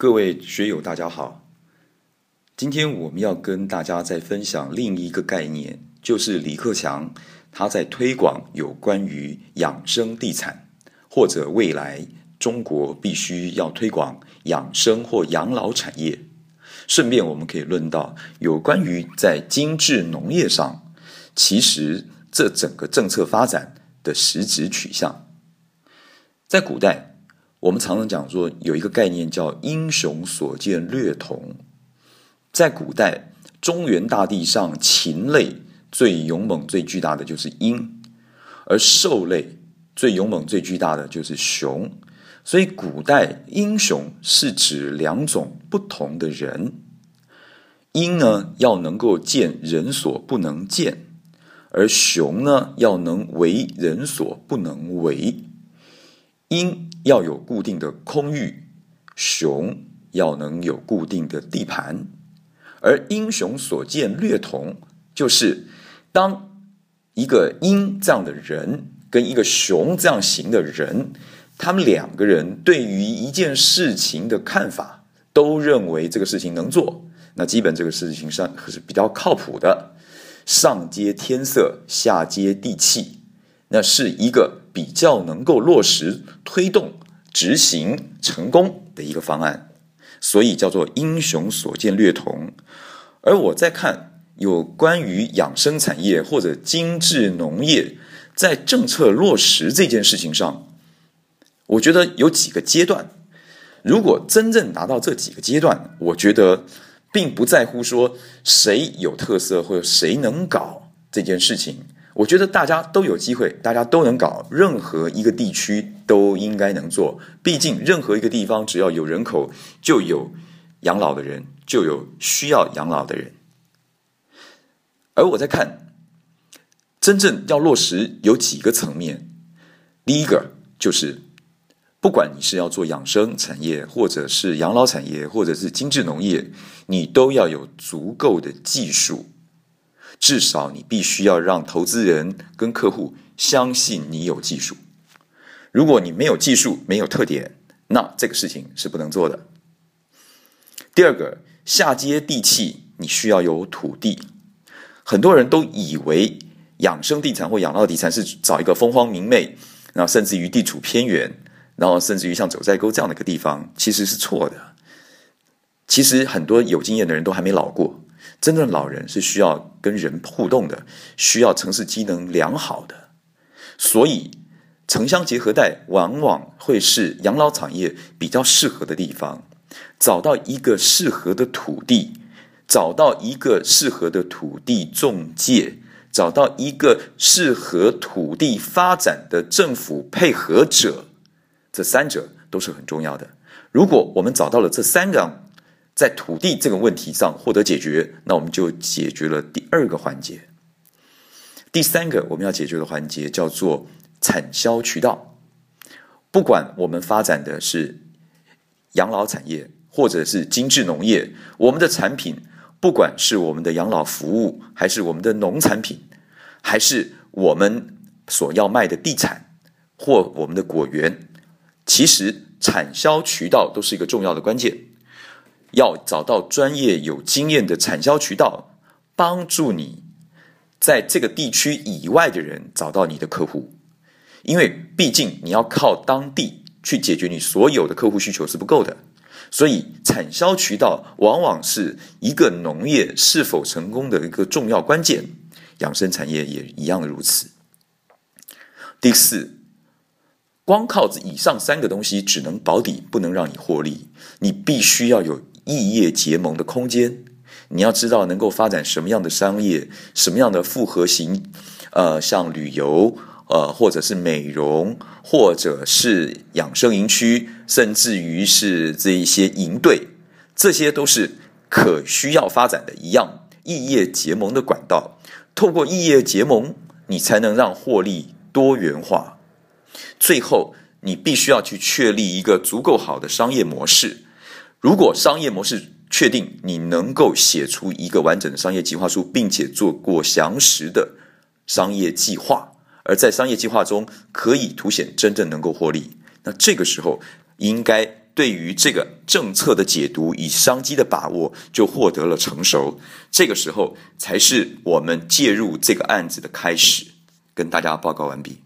各位学友，大家好。今天我们要跟大家再分享另一个概念，就是李克强他在推广有关于养生地产，或者未来中国必须要推广养生或养老产业。顺便我们可以论到有关于在精致农业上，其实这整个政策发展的实质取向，在古代。我们常常讲说，有一个概念叫“英雄所见略同”。在古代，中原大地上禽类最勇猛、最巨大的就是鹰，而兽类最勇猛、最巨大的就是熊。所以，古代英雄是指两种不同的人。鹰呢，要能够见人所不能见；而熊呢，要能为人所不能为。鹰要有固定的空域，熊要能有固定的地盘，而英雄所见略同，就是当一个鹰这样的人跟一个熊这样型的人，他们两个人对于一件事情的看法，都认为这个事情能做，那基本这个事情上是比较靠谱的，上接天色，下接地气，那是一个。比较能够落实、推动、执行成功的一个方案，所以叫做英雄所见略同。而我在看有关于养生产业或者精致农业在政策落实这件事情上，我觉得有几个阶段。如果真正达到这几个阶段，我觉得并不在乎说谁有特色或者谁能搞这件事情。我觉得大家都有机会，大家都能搞，任何一个地区都应该能做。毕竟，任何一个地方只要有人口，就有养老的人，就有需要养老的人。而我在看，真正要落实有几个层面。第一个就是，不管你是要做养生产业，或者是养老产业，或者是精致农业，你都要有足够的技术。至少你必须要让投资人跟客户相信你有技术。如果你没有技术、没有特点，那这个事情是不能做的。第二个，下接地气，你需要有土地。很多人都以为养生地产或养老地产是找一个风光明媚，然后甚至于地处偏远，然后甚至于像九寨沟这样的一个地方，其实是错的。其实很多有经验的人都还没老过。真正的老人是需要跟人互动的，需要城市机能良好的，所以城乡结合带往往会是养老产业比较适合的地方。找到一个适合的土地，找到一个适合的土地中介，找到一个适合土地发展的政府配合者，这三者都是很重要的。如果我们找到了这三个，在土地这个问题上获得解决，那我们就解决了第二个环节。第三个我们要解决的环节叫做产销渠道。不管我们发展的是养老产业，或者是精致农业，我们的产品，不管是我们的养老服务，还是我们的农产品，还是我们所要卖的地产或我们的果园，其实产销渠道都是一个重要的关键。要找到专业有经验的产销渠道，帮助你在这个地区以外的人找到你的客户，因为毕竟你要靠当地去解决你所有的客户需求是不够的，所以产销渠道往往是一个农业是否成功的一个重要关键，养生产业也一样如此。第四。光靠以上三个东西只能保底，不能让你获利。你必须要有异业结盟的空间。你要知道能够发展什么样的商业，什么样的复合型，呃，像旅游，呃，或者是美容，或者是养生营区，甚至于是这一些营队，这些都是可需要发展的一样异业结盟的管道。透过异业结盟，你才能让获利多元化。最后，你必须要去确立一个足够好的商业模式。如果商业模式确定，你能够写出一个完整的商业计划书，并且做过详实的商业计划，而在商业计划中可以凸显真正能够获利，那这个时候应该对于这个政策的解读以商机的把握就获得了成熟。这个时候才是我们介入这个案子的开始。跟大家报告完毕。